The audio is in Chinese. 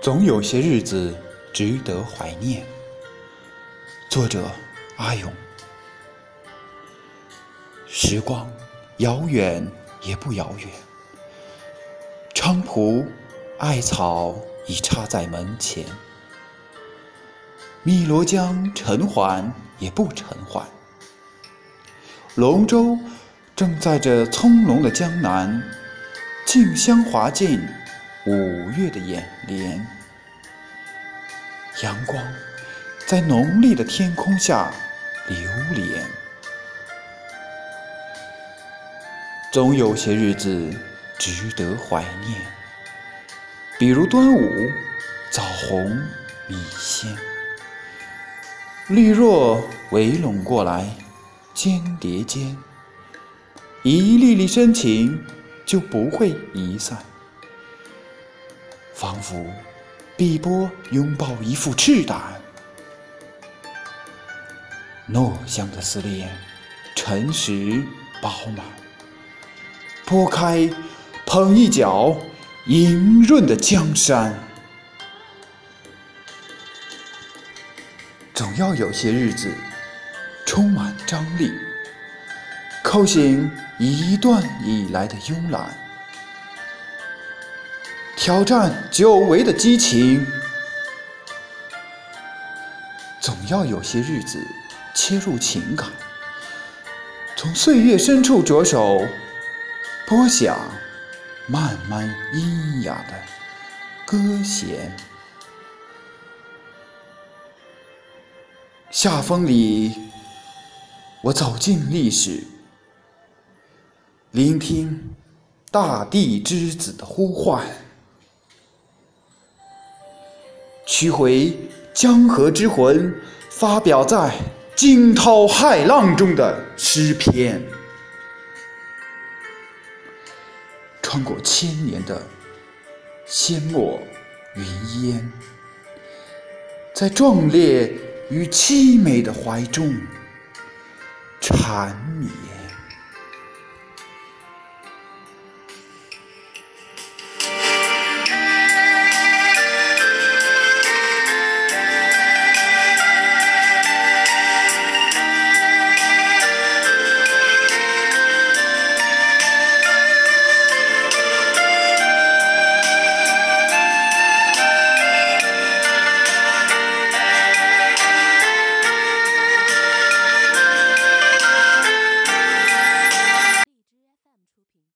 总有些日子值得怀念。作者：阿勇。时光遥远也不遥远，菖蒲、艾草已插在门前。汨罗江沉缓也不沉缓，龙舟正在这葱茏的江南，竞相划进五月的眼帘。阳光在浓丽的天空下流连。总有些日子值得怀念，比如端午，枣红米鲜。绿若围拢过来，肩叠肩，一粒粒深情就不会移散，仿佛碧波拥抱一副赤胆。糯香的思念，沉实饱满，拨开捧一角莹润的江山。总要有些日子充满张力，扣醒一段以来的慵懒，挑战久违的激情。总要有些日子切入情感，从岁月深处着手拨响慢慢阴哑的歌弦。夏风里，我走进历史，聆听大地之子的呼唤，取回江河之魂，发表在惊涛骇浪中的诗篇，穿过千年的阡陌云烟，在壮烈。与凄美的怀中缠绵。